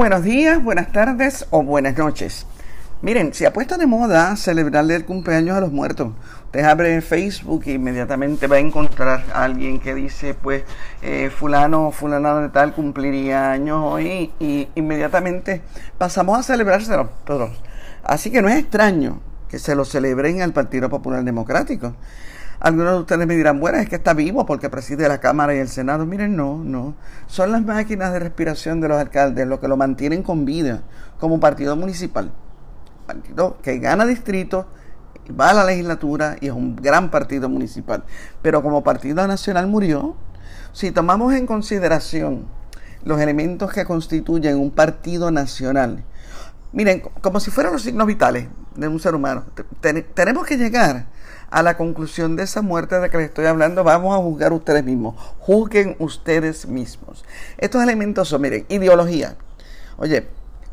Bueno, buenos días, buenas tardes o buenas noches. Miren, se ha puesto de moda celebrarle el cumpleaños a los muertos. Usted abre Facebook e inmediatamente va a encontrar a alguien que dice, pues, eh, fulano o fulana de tal cumpliría años hoy y inmediatamente pasamos a celebrárselo todos. Así que no es extraño que se lo celebren al Partido Popular Democrático. Algunos de ustedes me dirán, bueno, es que está vivo porque preside la Cámara y el Senado. Miren, no, no. Son las máquinas de respiración de los alcaldes lo que lo mantienen con vida como partido municipal. Partido que gana distrito, va a la legislatura y es un gran partido municipal. Pero como partido nacional murió. Si tomamos en consideración los elementos que constituyen un partido nacional, miren, como si fueran los signos vitales de un ser humano, tenemos que llegar a la conclusión de esa muerte de que les estoy hablando, vamos a juzgar ustedes mismos. Juzguen ustedes mismos. Estos elementos son, miren, ideología. Oye,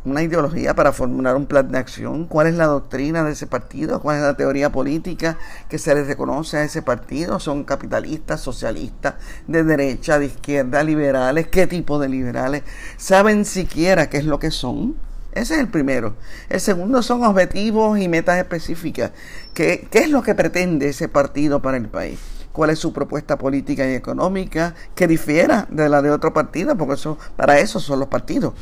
una ideología para formular un plan de acción, cuál es la doctrina de ese partido, cuál es la teoría política que se les reconoce a ese partido, son capitalistas, socialistas, de derecha, de izquierda, liberales, qué tipo de liberales, saben siquiera qué es lo que son. Ese es el primero. El segundo son objetivos y metas específicas. ¿Qué, ¿Qué, es lo que pretende ese partido para el país? ¿Cuál es su propuesta política y económica que difiera de la de otro partido? Porque eso, para eso son los partidos,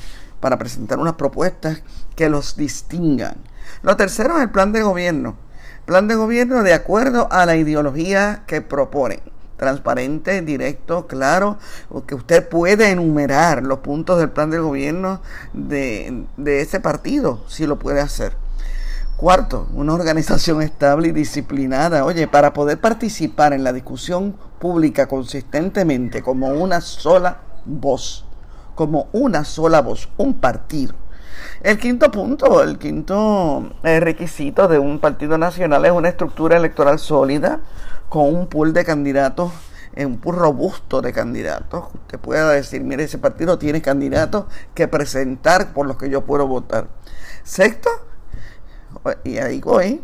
para presentar unas propuestas que los distingan. Lo tercero es el plan de gobierno. Plan de gobierno de acuerdo a la ideología que proponen transparente, directo, claro, que usted puede enumerar los puntos del plan del gobierno de, de ese partido, si lo puede hacer. Cuarto, una organización estable y disciplinada. Oye, para poder participar en la discusión pública consistentemente como una sola voz, como una sola voz, un partido. El quinto punto, el quinto eh, requisito de un partido nacional es una estructura electoral sólida, con un pool de candidatos, un pool robusto de candidatos. Usted pueda decir, mire, ese partido tiene candidatos que presentar por los que yo puedo votar. Sexto, y ahí voy,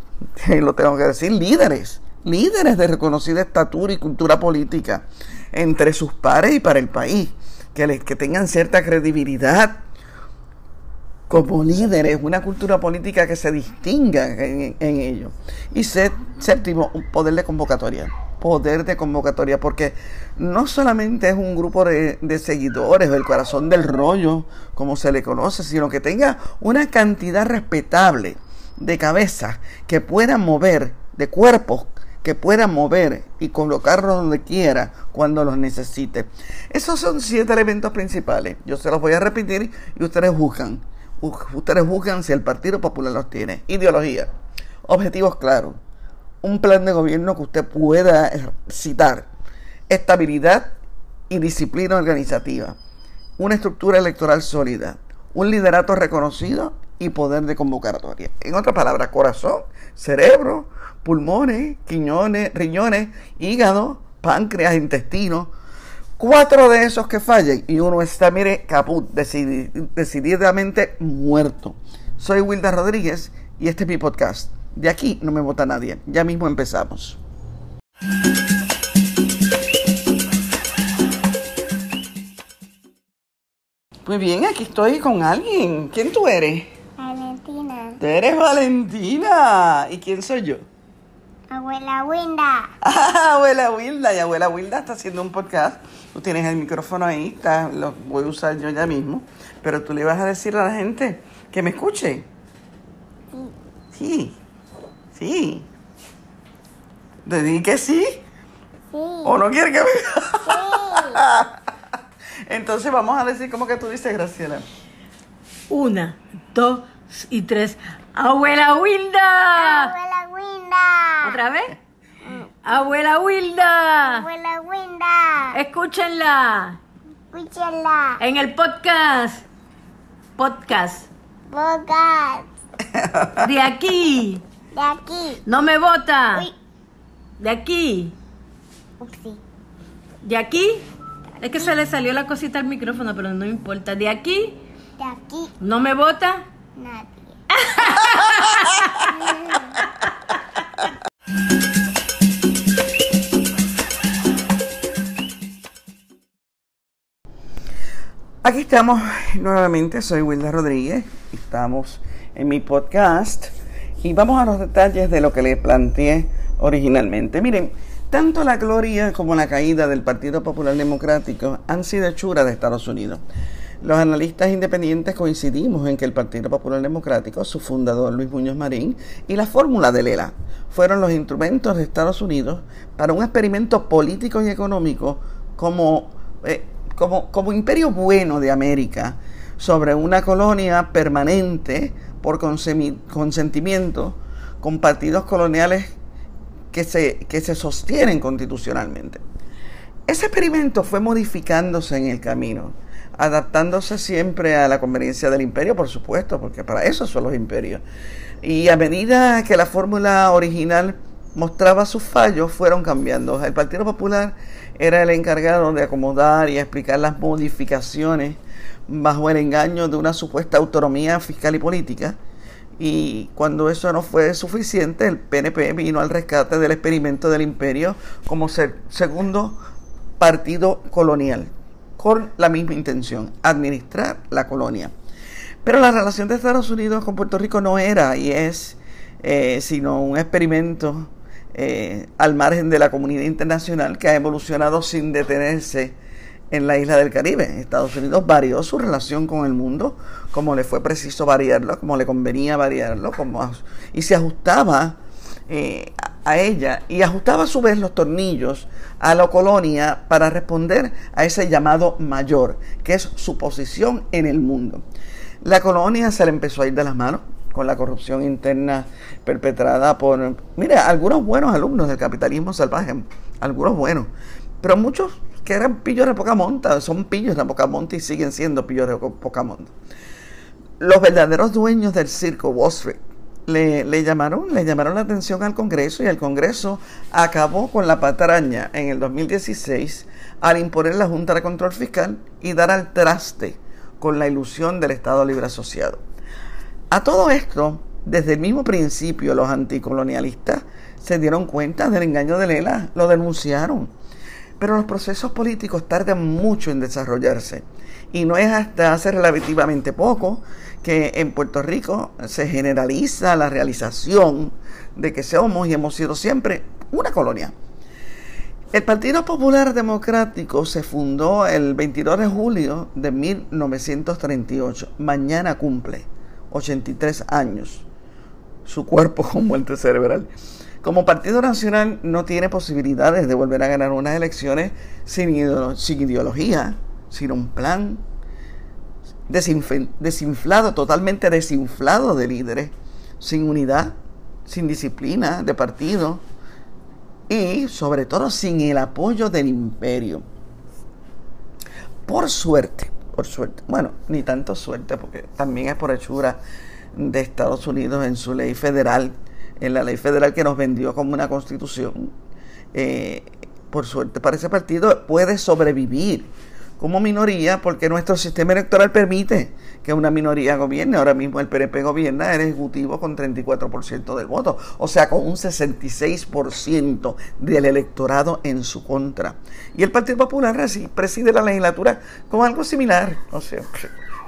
lo tengo que decir, líderes, líderes de reconocida estatura y cultura política entre sus pares y para el país, que, les, que tengan cierta credibilidad como líderes, una cultura política que se distinga en, ello. Y séptimo, un poder de convocatoria. Poder de convocatoria, porque no solamente es un grupo de, seguidores, el corazón del rollo, como se le conoce, sino que tenga una cantidad respetable de cabezas que puedan mover, de cuerpos que puedan mover y colocarlos donde quiera cuando los necesite. Esos son siete elementos principales. Yo se los voy a repetir y ustedes juzgan ustedes juzgan si el Partido Popular los tiene. Ideología, objetivos claros, un plan de gobierno que usted pueda citar, estabilidad y disciplina organizativa, una estructura electoral sólida, un liderato reconocido y poder de convocatoria. En otras palabras, corazón, cerebro, pulmones, quiñones, riñones, hígado, páncreas, intestino, cuatro de esos que fallen y uno está, mire, caput, decididamente muerto. Soy Wilda Rodríguez y este es mi podcast. De aquí no me vota nadie. Ya mismo empezamos. Muy bien, aquí estoy con alguien. ¿Quién tú eres? Valentina. ¿Tú eres Valentina? ¿Y quién soy yo? Abuela Wilda. abuela Wilda. Y abuela Wilda está haciendo un podcast Tú tienes el micrófono ahí, está, lo voy a usar yo ya mismo, pero tú le vas a decir a la gente que me escuche. Sí. Sí. ¿Te di que sí? Sí. ¿O no quiere que me.? Sí. Entonces vamos a decir como que tú dices, Graciela. Una, dos y tres. ¡Abuela Wilda! Abuela Wilda. ¿Otra vez? Abuela Wilda. Abuela Wilda. Escúchenla. Escúchenla. En el podcast. Podcast. Podcast. De aquí. De aquí. No me vota. Uy. De aquí. Upsi. De aquí. Es que se le salió la cosita al micrófono, pero no importa. De aquí. De aquí. No me vota. Nadie. Aquí estamos nuevamente, soy Wilda Rodríguez, estamos en mi podcast y vamos a los detalles de lo que le planteé originalmente. Miren, tanto la gloria como la caída del Partido Popular Democrático han sido hechuras de Estados Unidos. Los analistas independientes coincidimos en que el Partido Popular Democrático, su fundador Luis Muñoz Marín y la fórmula de Lela fueron los instrumentos de Estados Unidos para un experimento político y económico como eh, como, imperio bueno de América sobre una colonia permanente por consentimiento con partidos coloniales que se, que se sostienen constitucionalmente. Ese experimento fue modificándose en el camino, adaptándose siempre a la conveniencia del imperio, por supuesto, porque para eso son los imperios. Y a medida que la fórmula original mostraba sus fallos, fueron cambiando. El Partido Popular era el encargado de acomodar y explicar las modificaciones bajo el engaño de una supuesta autonomía fiscal y política. Y cuando eso no fue suficiente, el PNP vino al rescate del experimento del imperio como segundo partido colonial, con la misma intención, administrar la colonia. Pero la relación de Estados Unidos con Puerto Rico no era y es eh, sino un experimento eh, al margen de la comunidad internacional que ha evolucionado sin detenerse en la isla del Caribe. Estados Unidos varió su relación con el mundo como le fue preciso variarlo, como le convenía variarlo, como, y se ajustaba eh, a ella y ajustaba a su vez los tornillos a la colonia para responder a ese llamado mayor, que es su posición en el mundo. La colonia se le empezó a ir de las manos con la corrupción interna perpetrada por, mira, algunos buenos alumnos del capitalismo salvaje, algunos buenos, pero muchos que eran pillos de poca monta, son pillos de poca monta y siguen siendo pillos de poca monta. Los verdaderos dueños del circo Wall Street le, le, llamaron, le llamaron la atención al Congreso y el Congreso acabó con la patraña en el 2016 al imponer la Junta de Control Fiscal y dar al traste con la ilusión del Estado Libre Asociado. A todo esto, desde el mismo principio, los anticolonialistas se dieron cuenta del engaño de Lela, lo denunciaron. Pero los procesos políticos tardan mucho en desarrollarse. Y no es hasta hace relativamente poco que en Puerto Rico se generaliza la realización de que somos y hemos sido siempre una colonia. El Partido Popular Democrático se fundó el 22 de julio de 1938. Mañana cumple 83 años. Su cuerpo con muerte cerebral. Como Partido Nacional no tiene posibilidades de volver a ganar unas elecciones sin, ideología, sin un plan desinflado, totalmente desinflado de líderes, sin unidad, sin disciplina de partido y sobre todo sin el apoyo del imperio. Por suerte, por suerte, bueno, ni tanto suerte, porque también es por hechura de Estados Unidos en su ley federal, en la ley federal que nos vendió como una constitución. Eh, por suerte para ese partido puede sobrevivir como minoría porque nuestro sistema electoral permite que una minoría gobierne. Ahora mismo el PNP gobierna el Ejecutivo con 34% del voto, o sea, con un 66% del electorado en su contra. Y el Partido Popular preside la legislatura con algo similar, o sea,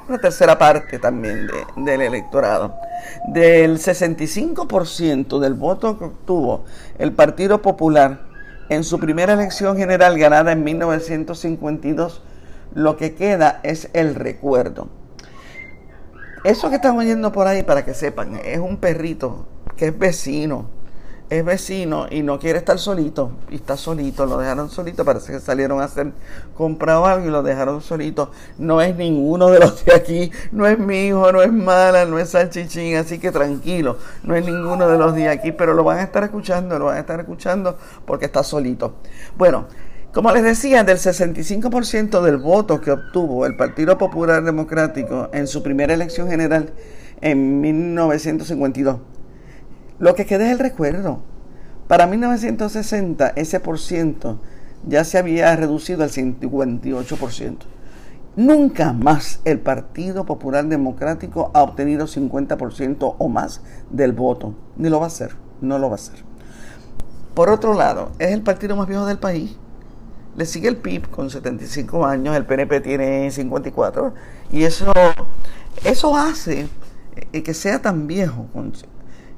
una tercera parte también del electorado. Del 65% del voto que obtuvo el Partido Popular en su primera elección general ganada en 1952, lo que queda es el recuerdo. Eso que están oyendo por ahí, para que sepan, es un perrito que es vecino. Es vecino y no quiere estar solito. Y está solito, lo dejaron solito. Parece que salieron a hacer compra o algo y lo dejaron solito. No es ninguno de los de aquí. No es mi hijo, no es mala, no es salchichín. Así que tranquilo, no es ninguno de los de aquí. Pero lo van a estar escuchando, lo van a estar escuchando porque está solito. Bueno, como les decía, del 65% del voto que obtuvo el Partido Popular Democrático en su primera elección general en 1952, lo que queda es el recuerdo. Para 1960 ese por ciento ya se había reducido al 58%. Nunca más el Partido Popular Democrático ha obtenido 50% o más del voto. Ni lo va a hacer, no lo va a hacer. Por otro lado, es el partido más viejo del país Le sigue el PIB con 75 años, el PNP tiene 54 y eso, eso hace eh, que sea tan viejo,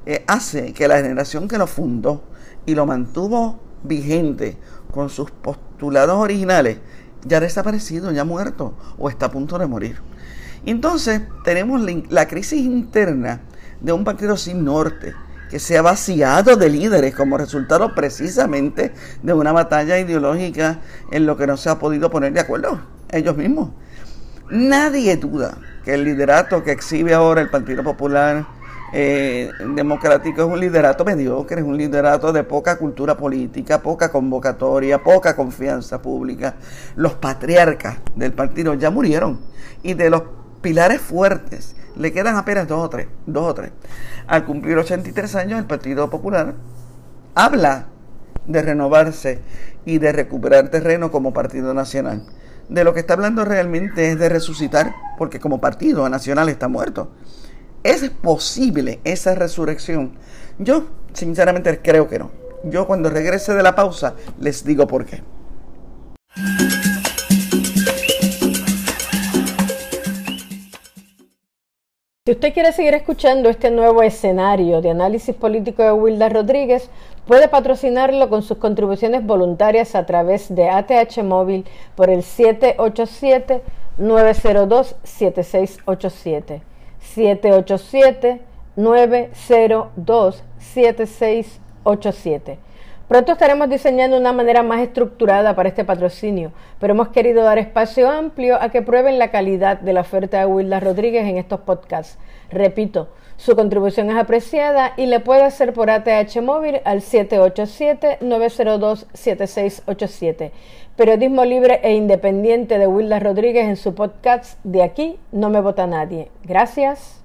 eh, hace que la generación que lo fundó y lo mantuvo vigente con sus postulados originales ya desaparecido, ya muerto o está a punto de morir. Entonces tenemos la crisis interna de un partido sin norte, que se ha vaciado de líderes como resultado precisamente de una batalla ideológica en lo que no se ha podido poner de acuerdo ellos mismos. Nadie duda que el liderato que exhibe ahora el Partido Popular eh, Democrático es un liderato mediocre, es un liderato de poca cultura política, poca convocatoria, poca confianza pública. Los patriarcas del partido ya murieron y de los pilares fuertes le quedan apenas dos o tres, dos o tres. Al cumplir 83 años, el Partido Popular habla de renovarse y de recuperar terreno como partido nacional. De lo que está hablando realmente es de resucitar, porque como partido nacional está muerto. ¿Es posible esa resurrección? Yo, sinceramente, creo que no. Yo cuando regrese de la pausa les digo por qué. Si usted quiere seguir escuchando este nuevo escenario de análisis político de Wilda Rodríguez, puede patrocinarlo con sus contribuciones voluntarias a través de ATH Móvil por el 787-902-7687. 787-902-7687. Pronto estaremos diseñando una manera más estructurada para este patrocinio, pero hemos querido dar espacio amplio a que prueben la calidad de la oferta de Wilda Rodríguez en estos podcasts. Repito, su contribución es apreciada y le puede hacer por ATH móvil al 787-902-7687. Periodismo libre e independiente de Wilda Rodríguez en su podcast De aquí no me vota nadie. Gracias.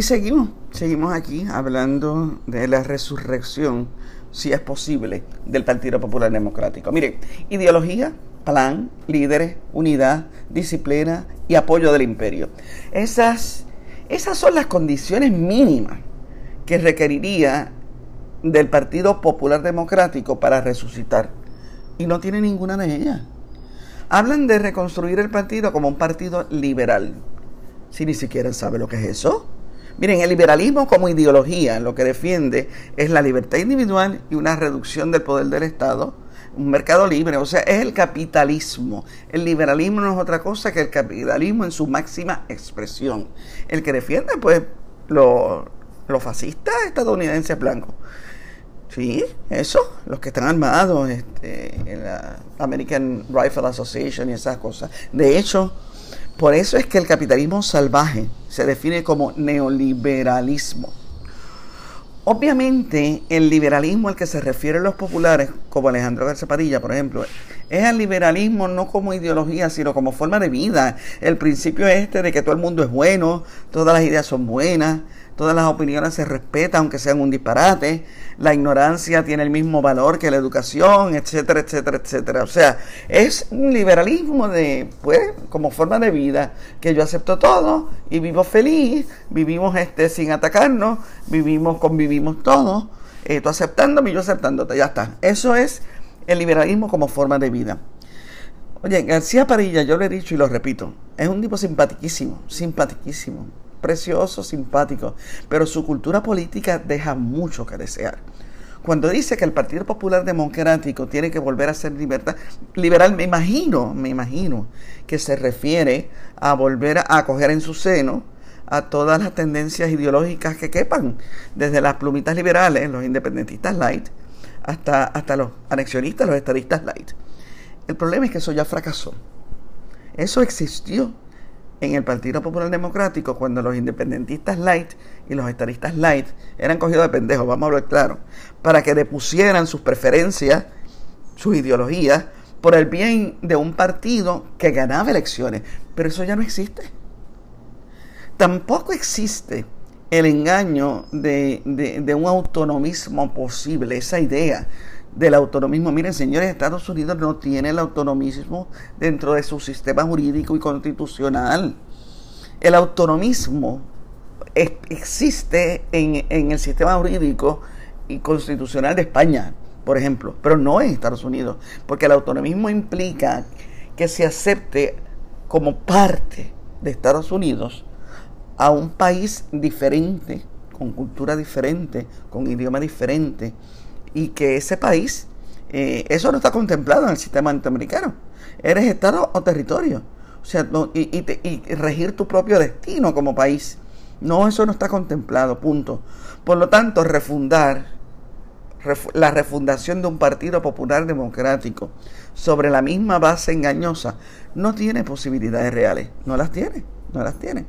Y seguimos, seguimos aquí hablando de la resurrección, si es posible, del Partido Popular Democrático. Mire, ideología, plan, líderes, unidad, disciplina y apoyo del imperio. Esas, esas son las condiciones mínimas que requeriría del Partido Popular Democrático para resucitar. Y no tiene ninguna de ellas. Hablan de reconstruir el partido como un partido liberal. Si ni siquiera sabe lo que es eso. Miren, el liberalismo como ideología lo que defiende es la libertad individual y una reducción del poder del Estado, un mercado libre, o sea, es el capitalismo. El liberalismo no es otra cosa que el capitalismo en su máxima expresión. El que defiende, pues, los fascistas estadounidenses blancos. Sí, eso, los que están armados, este, la American Rifle Association y esas cosas. De hecho, por eso es que el capitalismo salvaje se define como neoliberalismo. Obviamente, el liberalismo al que se refieren los populares, como Alejandro García Padilla, por ejemplo, es el liberalismo no como ideología, sino como forma de vida. El principio este de que todo el mundo es bueno, todas las ideas son buenas, todas las opiniones se respetan aunque sean un disparate, la ignorancia tiene el mismo valor que la educación, etcétera, etcétera, etcétera. O sea, es un liberalismo de, pues, como forma de vida, que yo acepto todo y vivo feliz, vivimos este sin atacarnos, vivimos, convivimos todos, eh, tú aceptándome y yo aceptándote, ya está. Eso es el liberalismo como forma de vida. Oye, García Parilla, yo lo he dicho y lo repito, es un tipo simpaticísimo, simpaticísimo precioso, simpático, pero su cultura política deja mucho que desear. Cuando dice que el Partido Popular Democrático tiene que volver a ser libertad, liberal, me imagino, me imagino que se refiere a volver a acoger en su seno a todas las tendencias ideológicas que quepan, desde las plumitas liberales, los independentistas light, hasta, hasta los anexionistas, los estadistas light. El problema es que eso ya fracasó. Eso existió en el Partido Popular Democrático cuando los independentistas light y los estadistas light eran cogidos de pendejos, vamos a hablar claro, para que depusieran sus preferencias, sus ideologías, por el bien de un partido que ganaba elecciones. Pero eso ya no existe. Tampoco existe el engaño de, de un autonomismo posible, esa idea del autonomismo. Miren, señores, Estados Unidos no tiene el autonomismo dentro de su sistema jurídico y constitucional. El autonomismo existe en, en el sistema jurídico y constitucional de España, por ejemplo, pero no en Estados Unidos, porque el autonomismo implica que se acepte como parte de Estados Unidos a un país diferente, con cultura diferente, con idioma diferente, y que ese país, eh, eso no está contemplado en el sistema norteamericano. Eres Estado o territorio. O sea, no- y, y te- y regir tu propio destino como país. No, eso no está contemplado, punto. Por lo tanto, refundar ref- la refundación de un partido popular democrático sobre la misma base engañosa no tiene posibilidades reales. No las tiene, no las tiene.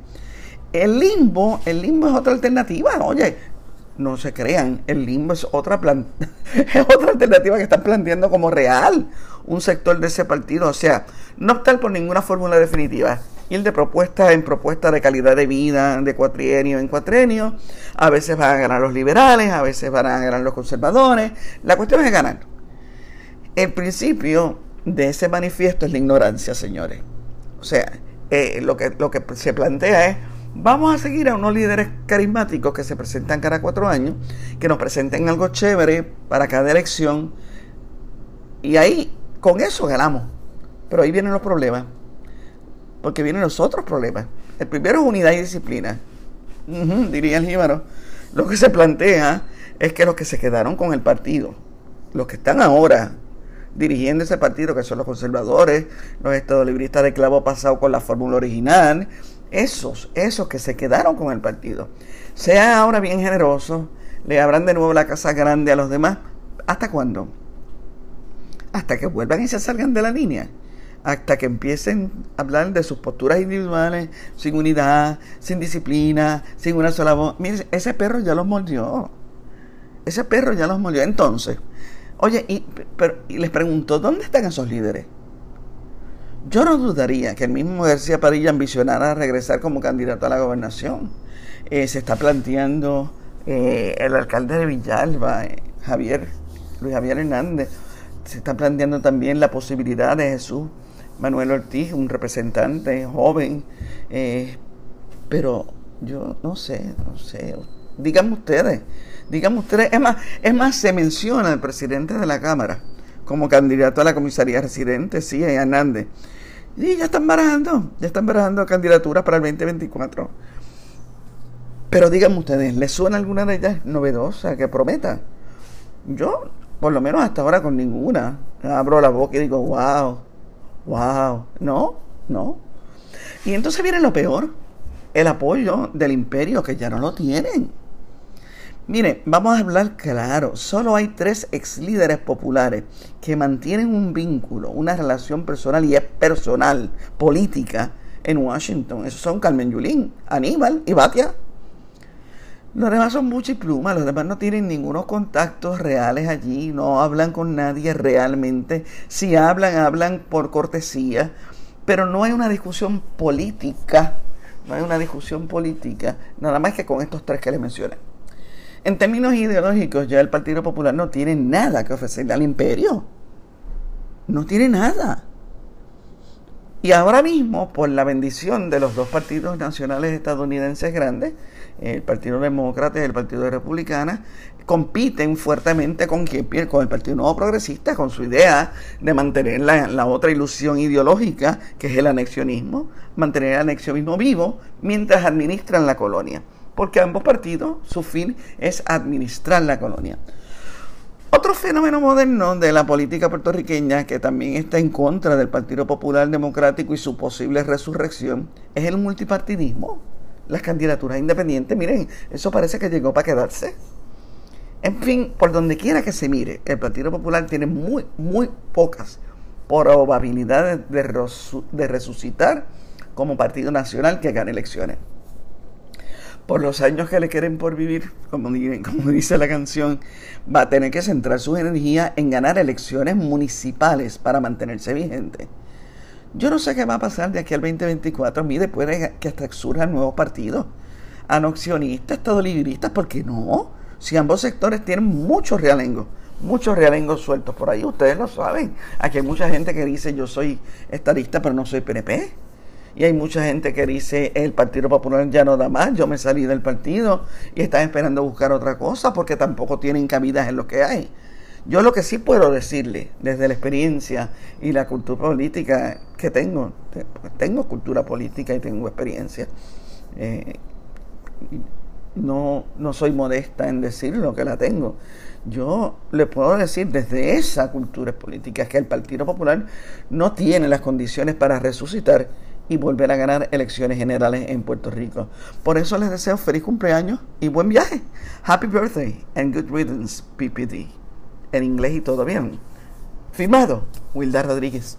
El limbo, el limbo es otra alternativa. Oye, no se crean, el limbo es otra plan es otra alternativa que están planteando como real un sector de ese partido. O sea, no optar por ninguna fórmula definitiva. Ir de propuesta en propuesta de calidad de vida, de cuatrienio en cuatrienio. A veces van a ganar los liberales, a veces van a ganar los conservadores. La cuestión es ganar. El principio de ese manifiesto es la ignorancia, señores. O sea, eh, lo, que, lo que se plantea es, vamos a seguir a unos líderes carismáticos que se presentan cada cuatro años, que nos presenten algo chévere para cada elección, y ahí, con eso ganamos. Pero ahí vienen los problemas, porque vienen los otros problemas. El primero es unidad y disciplina, diría el jíbaro. Lo que se plantea es que los que se quedaron con el partido, los que están ahora dirigiendo ese partido, que son los conservadores, los estadolibristas de clavo pasado con la fórmula original, esos, esos que se quedaron con el partido, sean ahora bien generosos, le abran de nuevo la casa grande a los demás. ¿Hasta cuándo? Hasta que vuelvan y se salgan de la línea. Hasta que empiecen a hablar de sus posturas individuales, sin unidad, sin disciplina, sin una sola voz. Miren, ese perro ya los mordió. Ese perro ya los mordió. Entonces, Oye, y, pero, y les pregunto, ¿dónde están esos líderes? Yo no dudaría que el mismo García Padilla ambicionara regresar como candidato a la gobernación. Eh, se está planteando eh, el alcalde de Villalba, eh, Javier, Luis Javier Hernández. Se está planteando también la posibilidad de Jesús Manuel Ortiz, un representante joven. eh, pero yo no sé, no sé. Díganme ustedes, díganme ustedes. Es más, es más, se menciona al presidente de la Cámara como candidato a la comisaría residente, sí, Hernández. Y ya están barajando, ya están barajando candidaturas para el 2024. Pero díganme ustedes, ¿les suena alguna de ellas novedosa que prometa? Yo, por lo menos hasta ahora, con ninguna. Abro la boca y digo, wow, wow. No, no. Y entonces viene lo peor, el apoyo del imperio, que ya no lo tienen. Mire, vamos a hablar claro. Solo hay tres ex líderes populares que mantienen un vínculo, una relación personal y es personal, política, en Washington. Esos son Carmen Yulín, Aníbal y Batia. Los demás son mucha y pluma, los demás no tienen ningunos contactos reales allí, no hablan con nadie realmente. Si hablan, hablan por cortesía, pero no hay una discusión política, no hay una discusión política, nada más que con estos tres que les mencioné. En términos ideológicos, ya el Partido Popular no tiene nada que ofrecerle al imperio. No tiene nada. Y ahora mismo, por la bendición de los dos partidos nacionales estadounidenses grandes, el Partido Demócrata y el Partido Republicana, compiten fuertemente con, con el Partido Nuevo Progresista, con su idea de mantener la otra ilusión ideológica, que es el anexionismo, mantener el anexionismo vivo mientras administran la colonia porque ambos partidos, su fin es administrar la colonia. Otro fenómeno moderno de la política puertorriqueña que también está en contra del Partido Popular Democrático y su posible resurrección es el multipartidismo. Las candidaturas independientes, miren, eso parece que llegó para quedarse. En fin, por donde quiera que se mire, el Partido Popular tiene muy, muy pocas probabilidades de, resu de resucitar como partido nacional que gane elecciones por los años que le quieren por vivir, como, dice la canción, va a tener que centrar su energía en ganar elecciones municipales para mantenerse vigente. Yo no sé qué va a pasar de aquí al 2024, mire, puede que hasta surjan nuevos partidos, anoxionistas, estadolibristas, ¿por qué no? Si ambos sectores tienen muchos realengos, muchos realengos sueltos por ahí, ustedes lo saben. Aquí hay mucha gente que dice yo soy estadista pero no soy PNP. Y hay mucha gente que dice, el Partido Popular ya no da más, yo me salí del partido y están esperando buscar otra cosa porque tampoco tienen cabidas en lo que hay. Yo lo que sí puedo decirle, desde la experiencia y la cultura política que tengo, tengo cultura política y tengo experiencia, eh, no, no soy modesta en decir lo que la tengo. Yo le puedo decir desde esa cultura política que el Partido Popular no tiene las condiciones para resucitar y volver a ganar elecciones generales en Puerto Rico. Por eso les deseo feliz cumpleaños y buen viaje. Happy birthday and good riddance, PPD. En inglés y todo bien. Firmado, Wildar Rodríguez.